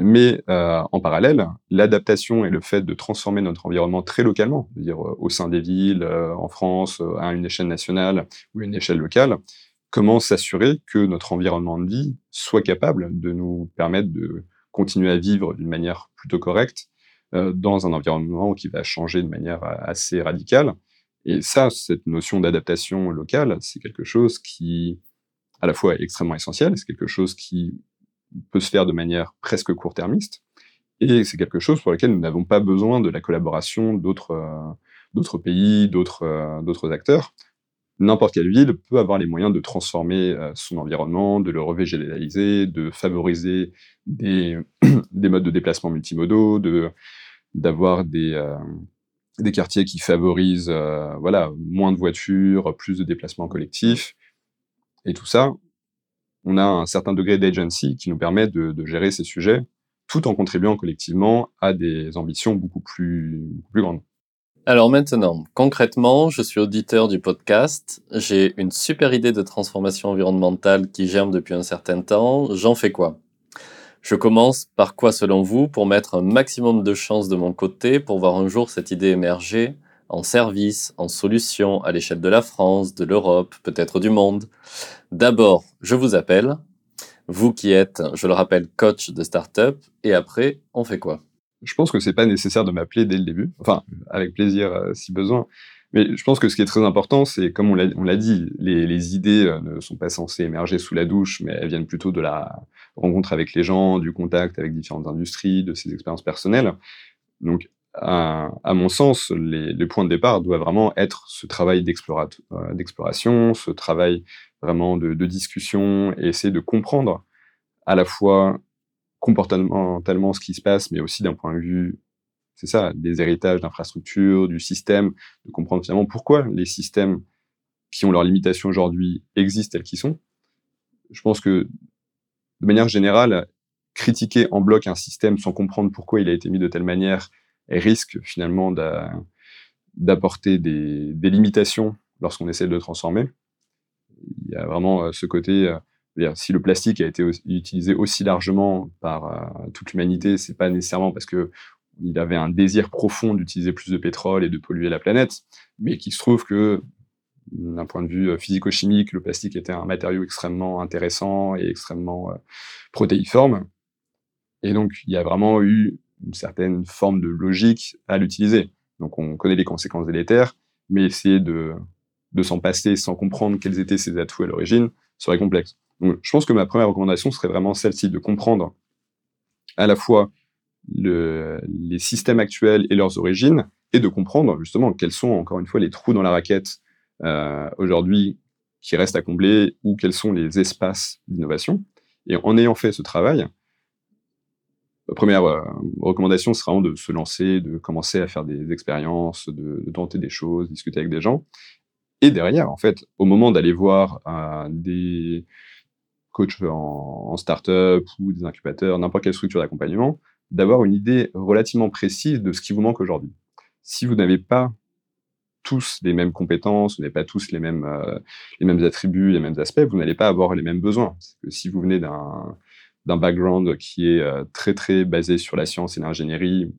Mais euh, en parallèle, l'adaptation et le fait de transformer notre environnement très localement, c'est-à-dire euh, au sein des villes, euh, en France, à une échelle nationale ou à une échelle locale, comment s'assurer que notre environnement de vie soit capable de nous permettre de continuer à vivre d'une manière plutôt correcte dans un environnement qui va changer de manière assez radicale. Et ça, cette notion d'adaptation locale, c'est quelque chose qui, à la fois, est extrêmement essentiel, c'est quelque chose qui peut se faire de manière presque court-termiste. Et c'est quelque chose pour lequel nous n'avons pas besoin de la collaboration d'autres euh, pays, d'autres euh, acteurs. n'importe quelle ville peut avoir les moyens de transformer euh, son environnement, de le revégétaliser, de favoriser des, (clears throat) des modes de déplacement multimodaux, d'avoir des, euh, des quartiers qui favorisent euh, voilà, moins de voitures, plus de déplacements collectifs. Et tout ça, on a un certain degré d'agency qui nous permet de, gérer ces sujets tout en contribuant collectivement à des ambitions beaucoup plus, beaucoup plus grandes. Alors maintenant, concrètement, je suis auditeur du podcast, j'ai une super idée de transformation environnementale qui germe depuis un certain temps, j'en fais quoi? Je commence par quoi selon vous pour mettre un maximum de chances de mon côté pour voir un jour cette idée émerger? En service, en solution à l'échelle de la France, de l'Europe, peut-être du monde D'abord, je vous appelle, vous qui êtes, je le rappelle, coach de start-up, et après, on fait quoi? Je pense que c'est pas nécessaire de m'appeler dès le début. Enfin, avec plaisir euh, si besoin. Mais je pense que ce qui est très important, c'est comme on l'a dit, les, les, idées euh, ne sont pas censées émerger sous la douche, mais elles viennent plutôt de la rencontre avec les gens, du contact avec différentes industries, de ses expériences personnelles. Donc, à, mon sens, les, les, points de départ doivent vraiment être ce travail euh, d'exploration, ce travail vraiment de, de discussion, et essayer de comprendre à la fois comportementalement ce qui se passe, mais aussi d'un point de vue, c'est ça, des héritages d'infrastructures, du système, de comprendre finalement pourquoi les systèmes qui ont leurs limitations aujourd'hui existent tels qu'ils sont. Je pense que, de manière générale, critiquer en bloc un système sans comprendre pourquoi il a été mis de telle manière risque finalement d'apporter des, limitations lorsqu'on essaie de le transformer. Il y a vraiment euh, ce côté, euh, si le plastique a été utilisé aussi largement par euh, toute l'humanité, c'est pas nécessairement parce que il avait un désir profond d'utiliser plus de pétrole et de polluer la planète, mais qu'il se trouve que d'un point de vue physico-chimique, le plastique était un matériau extrêmement intéressant et extrêmement protéiforme. Et donc, il y a vraiment eu une certaine forme de logique à l'utiliser. Donc, on connaît les conséquences délétères, mais essayer de, de s'en passer sans comprendre quels étaient ses atouts à l'origine serait complexe. Je pense que ma première recommandation serait vraiment celle-ci, de comprendre à la fois le, les systèmes actuels et leurs origines, et de comprendre justement quels sont, encore une fois, les trous dans la raquette euh, aujourd'hui qui restent à combler, ou quels sont les espaces d'innovation. Et en ayant fait ce travail, première euh, recommandation sera vraiment de se lancer, de commencer à faire des expériences, de, tenter des choses, discuter avec des gens. Et derrière, en fait, au moment d'aller voir euh, des, coach en, en start-up ou des incubateurs, n'importe quelle structure d'accompagnement, d'avoir une idée relativement précise de ce qui vous manque aujourd'hui. Si vous n'avez pas tous les mêmes compétences, vous n'avez pas tous les mêmes, euh, les mêmes attributs, les mêmes aspects, vous n'allez pas avoir les mêmes besoins. Si vous venez d'un, d'un background qui est euh, très très basé sur la science et l'ingénierie,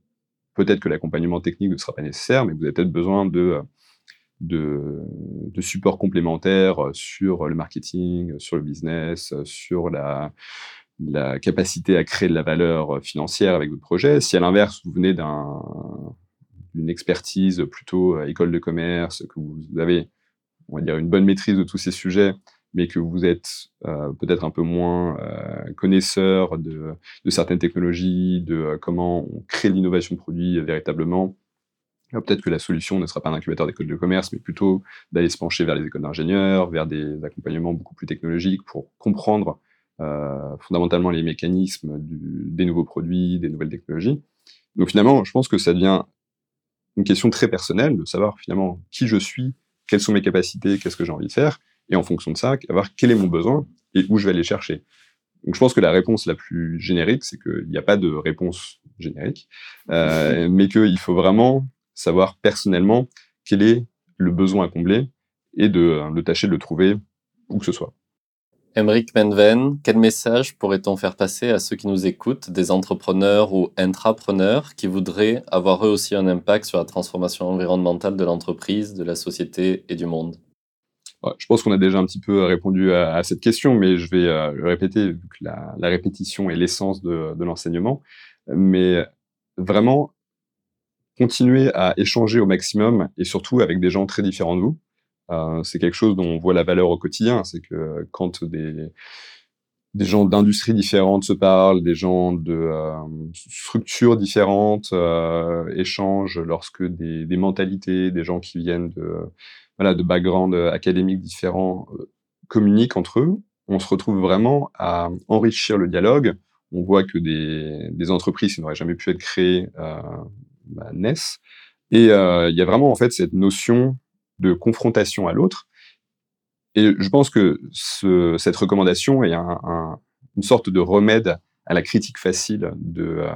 peut-être que l'accompagnement technique ne sera pas nécessaire, mais vous avez peut-être besoin de euh, de, de supports euh, sur le marketing, sur le business, sur la, la capacité à créer de la valeur financière avec votre projet. Si à l'inverse, vous venez d'une expertise plutôt à école de commerce, que vous avez, on va dire, une bonne maîtrise de tous ces sujets, mais que vous êtes euh, peut-être un peu moins euh, connaisseur de, certaines technologies, de euh, comment on crée l'innovation de produit véritablement, Peut-être que la solution ne sera pas un incubateur d'école de commerce, mais plutôt d'aller se pencher vers les écoles d'ingénieurs, vers des accompagnements beaucoup plus technologiques pour comprendre fondamentalement les mécanismes des nouveaux produits, des nouvelles technologies. Donc finalement, je pense que ça devient une question très personnelle de savoir finalement qui je suis, quelles sont mes capacités, qu'est-ce que j'ai envie de faire, et en fonction de ça, voir quel est mon besoin et où je vais aller chercher. Donc je pense que la réponse la plus générique, c'est qu'il n'y a pas de réponse générique, euh, (laughs) mais qu'il faut vraiment savoir personnellement quel est le besoin à combler et de, de tâcher de le trouver où que ce soit. Emeric Menven, quel message pourrait-on faire passer à ceux qui nous écoutent, des entrepreneurs ou intrapreneurs qui voudraient avoir eux aussi un impact sur la transformation environnementale de l'entreprise, de la société et du monde? Je pense qu'on a déjà un petit peu répondu à, cette question, mais je vais euh, le répéter, vu que la, répétition est l'essence de, l'enseignement. Mais vraiment, continuer à échanger au maximum et surtout avec des gens très différents de vous. Euh, c'est quelque chose dont on voit la valeur au quotidien. C'est que quand des, gens d'industries différentes se parlent, des gens de euh, structures différentes euh, échangent lorsque des, mentalités, des gens qui viennent de, voilà, de backgrounds académiques différents communiquent entre eux. On se retrouve vraiment à enrichir le dialogue. On voit que des, entreprises qui n'auraient jamais pu être créées bah, naissent. Et il y a vraiment en fait cette notion de confrontation à l'autre. Et je pense que ce, cette recommandation est un, un, une sorte de remède à la critique facile de, euh,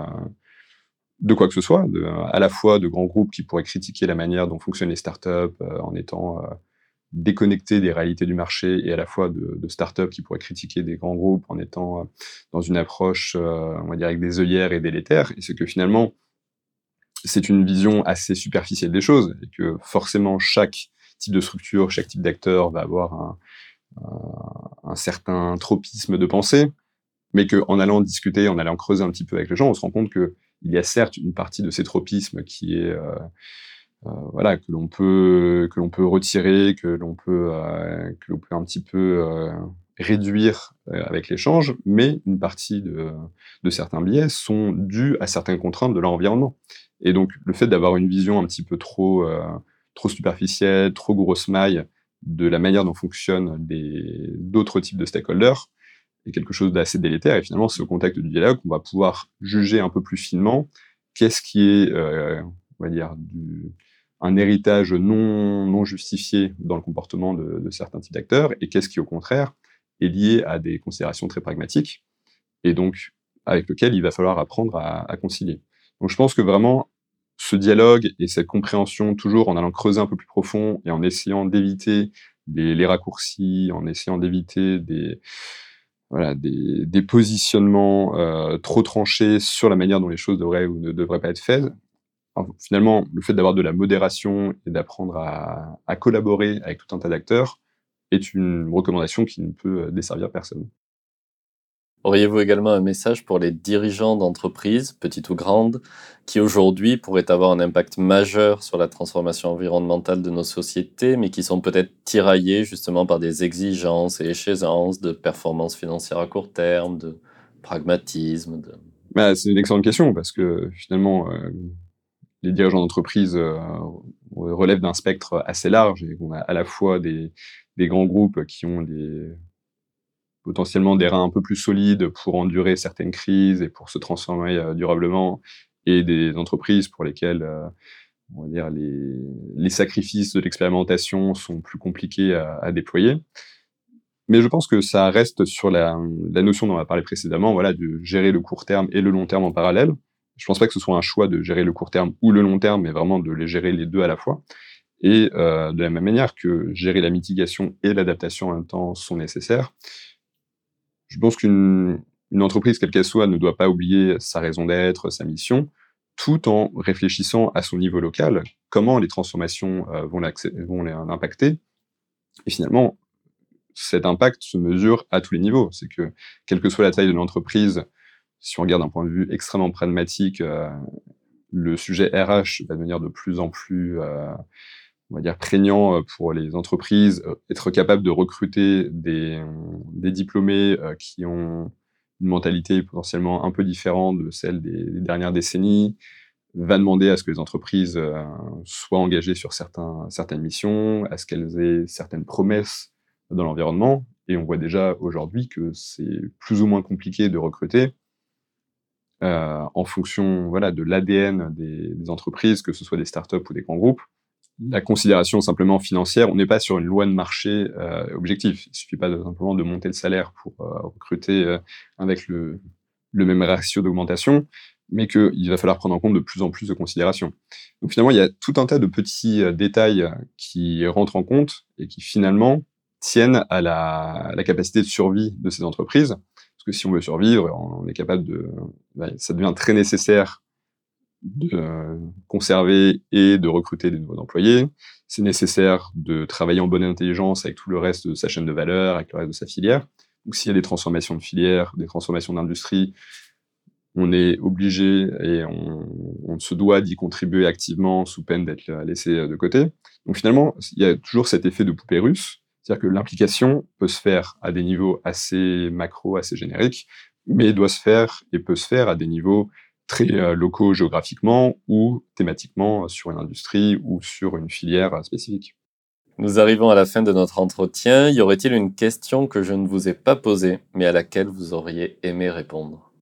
de quoi que ce soit, à la fois de grands groupes qui pourraient critiquer la manière dont fonctionnent les startups euh, en étant euh, déconnectés des réalités du marché, et à la fois de, startups qui pourraient critiquer des grands groupes en étant dans une approche, on va dire, avec des œillères et délétères. Et c'est que finalement, c'est une vision assez superficielle des choses, et que forcément chaque type de structure, chaque type d'acteur va avoir un, un, un certain tropisme de pensée mais qu'en allant discuter, en allant creuser un petit peu avec les gens, on se rend compte que il y a certes une partie de ces tropismes qui est euh, euh, voilà que l'on peut que l'on peut retirer, que l'on peut euh, peut un petit peu réduire avec l'échange, mais une partie de, certains biais sont dus à certaines contraintes de l'environnement. Et donc le fait d'avoir une vision un petit peu trop trop superficielle, trop grosse maille de la manière dont fonctionnent d'autres types de stakeholders, est quelque chose d'assez délétère. Et finalement, c'est au contact du dialogue qu'on va pouvoir juger un peu plus finement qu'est-ce qui est, euh, on va dire, un héritage non, non justifié dans le comportement de, certains types d'acteurs et qu'est-ce qui, au contraire, est lié à des considérations très pragmatiques et donc avec lequel il va falloir apprendre à, à concilier. Donc je pense que vraiment, ce dialogue et cette compréhension, toujours en allant creuser un peu plus profond et en essayant d'éviter les, les, raccourcis, en essayant d'éviter des, voilà, des, positionnements euh, trop tranchés sur la manière dont les choses devraient ou ne devraient pas être faites. Finalement, le fait d'avoir de la modération et d'apprendre à, à, collaborer avec tout un tas d'acteurs est une recommandation qui ne peut desservir personne. Auriez-vous également un message pour les dirigeants d'entreprises, petites ou grandes, qui aujourd'hui pourraient avoir un impact majeur sur la transformation environnementale de nos sociétés, mais qui sont peut-être tiraillés justement par des exigences et échéances de performance financière à court terme, de pragmatisme bah, C'est une excellente question, parce que finalement, euh, les dirigeants d'entreprise euh, relèvent d'un spectre assez large, et on a à la fois des grands groupes qui ont des potentiellement des reins un peu plus solides pour endurer certaines crises et pour se transformer euh, durablement, et des entreprises pour lesquelles euh, on va dire les, sacrifices de l'expérimentation sont plus compliqués à, déployer. Mais je pense que ça reste sur la, notion dont on a parlé précédemment, voilà, de gérer le court terme et le long terme en parallèle. Je pense pas que ce soit un choix de gérer le court terme ou le long terme, mais vraiment de les gérer les deux à la fois. Et euh, de la même manière que gérer la mitigation et l'adaptation en même temps sont nécessaires, je pense qu'une entreprise, quelle qu'elle soit, ne doit pas oublier sa raison d'être, sa mission, tout en réfléchissant à son niveau local, comment les transformations euh, vont l'impacter. Et finalement, cet impact se mesure à tous les niveaux. C'est que, quelle que soit la taille de l'entreprise, si on regarde d'un point de vue extrêmement pragmatique, euh, le sujet RH va devenir de plus en plus euh, on va dire, prégnant euh, pour les entreprises, euh, être capable de recruter des, des diplômés euh, qui ont une mentalité potentiellement un peu différente de celle des, dernières décennies, va demander à ce que les entreprises soient engagées sur certaines missions, à ce qu'elles aient certaines promesses dans l'environnement. Et on voit déjà aujourd'hui que c'est plus ou moins compliqué de recruter euh, en fonction voilà, de l'ADN des, des, entreprises, que ce soit des startups ou des grands groupes la considération simplement financière, on n'est pas sur une loi de marché euh, objectif. Il suffit pas de, simplement de monter le salaire pour euh, recruter euh, avec le, même ratio d'augmentation, mais qu'il va falloir prendre en compte de plus en plus de considérations. Donc finalement, il y a tout un tas de petits détails qui rentrent en compte et qui finalement tiennent à la, capacité de survie de ces entreprises. Parce que si on veut survivre, on est capable de... ça devient très nécessaire de conserver et de recruter des nouveaux employés. C'est nécessaire de travailler en bonne intelligence avec tout le reste de sa chaîne de valeur, avec le reste de sa filière. Donc s'il y a des transformations de filière, des transformations d'industrie, on est obligé et on, on se doit d'y contribuer activement sous peine d'être laissé de côté. Donc finalement, il y a toujours cet effet de poupée russe, c'est-à-dire que l'implication peut se faire à des niveaux assez macro, assez génériques, mais doit se faire et peut se faire à des niveaux très euh, locaux géographiquement ou thématiquement sur une industrie ou sur une filière spécifique. Nous arrivons à la fin de notre entretien. Y aurait-il une question que je ne vous ai pas posée, mais à laquelle vous auriez aimé répondre?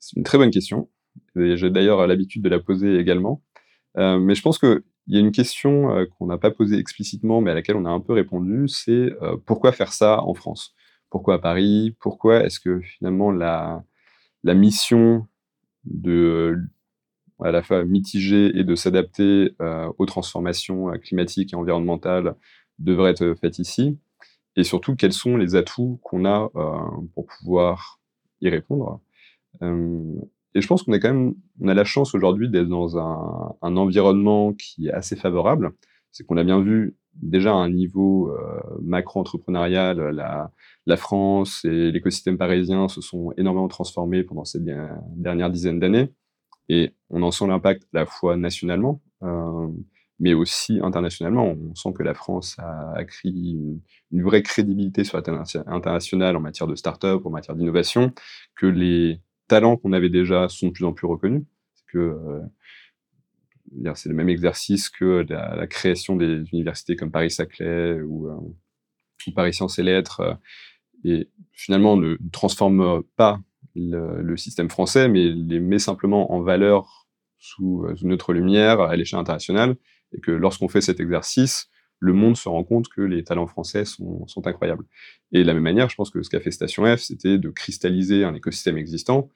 C'est une très bonne question. J'ai d'ailleurs l'habitude de la poser également. Euh, mais je pense qu'il y a une question euh, qu'on n'a pas posée explicitement, mais à laquelle on a un peu répondu, c'est euh, pourquoi faire ça en France? Pourquoi à Paris? Pourquoi est-ce que finalement la, la mission de à la fois mitiger et de s'adapter aux transformations climatiques et environnementales devrait être faite ici Et surtout, quels sont les atouts qu'on a pour pouvoir y répondre? Et je pense qu'on a quand même, on a la chance aujourd'hui d'être dans un, un, environnement qui est assez favorable. C'est qu'on a bien vu déjà à un niveau euh, macro-entrepreneurial, la, la, France et l'écosystème parisien se sont énormément transformés pendant ces dernières dizaines d'années. Et on en sent l'impact à la fois nationalement, euh, mais aussi internationalement. On sent que la France a acquis une, une vraie crédibilité sur l'international en matière de start-up, en matière d'innovation, que les talents qu'on avait déjà sont de plus en plus reconnus. euh, c'est le même exercice que la, création des universités comme Paris-Saclay ou, euh, Paris Sciences et Lettres. Euh, et finalement, ne transforme pas le, système français, mais les met simplement en valeur sous, notre lumière à l'échelle internationale. Et que lorsqu'on fait cet exercice, le monde se rend compte que les talents français sont, sont, incroyables. Et de la même manière, je pense que ce qu'a fait Station F, c'était de cristalliser un écosystème existant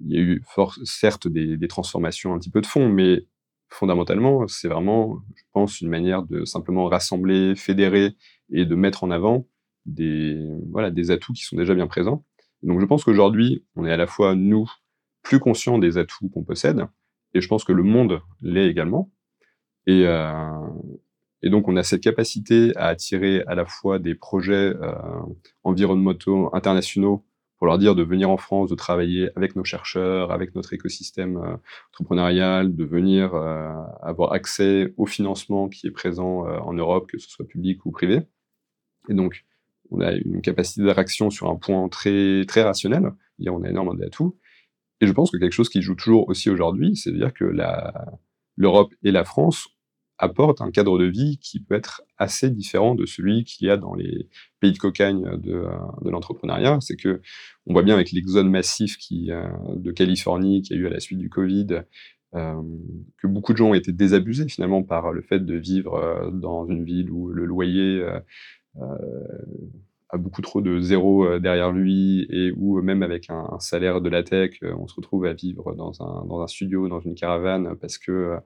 il y a eu certes des, transformations un petit peu de fond, mais fondamentalement, c'est vraiment, je pense, une manière de simplement rassembler, fédérer et de mettre en avant des, voilà, des atouts qui sont déjà bien présents. donc je pense qu'aujourd'hui, on est à la fois, nous, plus conscients des atouts qu'on possède, et je pense que le monde l'est également. Et, euh, donc on a cette capacité à attirer à la fois des projets euh, environnementaux internationaux pour leur dire de venir en France, de travailler avec nos chercheurs, avec notre écosystème euh, entrepreneurial, de venir euh, avoir accès au financement qui est présent euh, en Europe, que ce soit public ou privé. Et donc, on a une capacité d'attraction sur un point très, très rationnel. On a énormément d'atouts. Et je pense que quelque chose qui joue toujours aussi aujourd'hui, c'est de dire que l'Europe et la France apporte un cadre de vie qui peut être assez différent de celui qu'il y a dans les pays de cocagne de, euh, de l'entrepreneuriat. C'est que on voit bien avec l'exode massif qui, euh, de Californie qui a eu à la suite du Covid, euh, que beaucoup de gens ont été désabusés finalement par le fait de vivre dans une ville où le loyer a beaucoup trop de zéro euh, derrière lui et où euh, même avec un, salaire de la tech, euh, on se retrouve à vivre dans un, dans un studio, dans une caravane parce que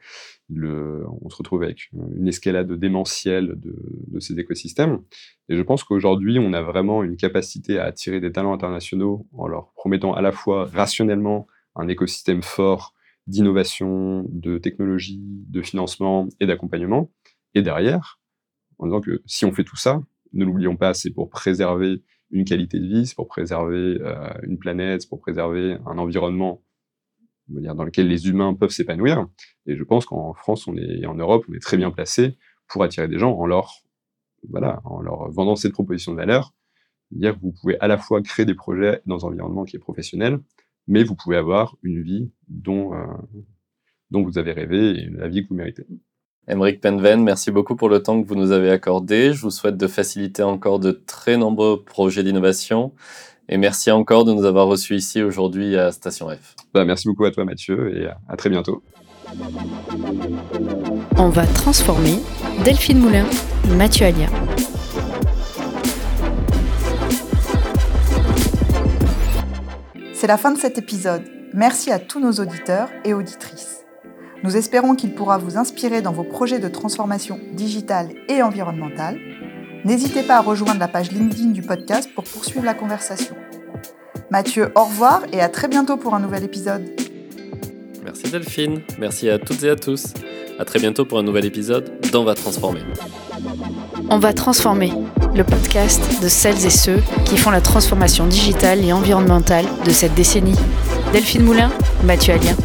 le, on se retrouve avec une escalade démentielle de, de ces écosystèmes. Et je pense qu'aujourd'hui, on a vraiment une capacité à attirer des talents internationaux en leur promettant à la fois rationnellement un écosystème fort d'innovation, de technologie, de financement et d'accompagnement. Et derrière, en disant que si on fait tout ça, ne l'oublions pas, c'est pour préserver une qualité de vie, c'est pour préserver euh, une planète, c'est pour préserver un environnement dans lequel les humains peuvent s'épanouir. Et je pense qu'en France on est, et en Europe, on est très bien placé pour attirer des gens en leur, voilà, en leur vendant cette proposition de valeur. Dire que vous pouvez à la fois créer des projets dans un environnement qui est professionnel, mais vous pouvez avoir une vie dont, euh, dont vous avez rêvé et la vie que vous méritez. Emeric Penven, merci beaucoup pour le temps que vous nous avez accordé. Je vous souhaite de faciliter encore de très nombreux projets d'innovation. Et merci encore de nous avoir reçus ici aujourd'hui à Station F. Bah, merci beaucoup à toi Mathieu et à très bientôt. On va transformer Delphine Moulin, Mathieu Alia. C'est la fin de cet épisode. Merci à tous nos auditeurs et auditrices. Nous espérons qu'il pourra vous inspirer dans vos projets de transformation digitale et environnementale. N'hésitez pas à rejoindre la page LinkedIn du podcast pour poursuivre la conversation. Mathieu, au revoir et à très bientôt pour un nouvel épisode. Merci Delphine, merci à toutes et à tous. À très bientôt pour un nouvel épisode d'On va transformer. On va transformer, le podcast de celles et ceux qui font la transformation digitale et environnementale de cette décennie. Delphine Moulin, Mathieu Alien.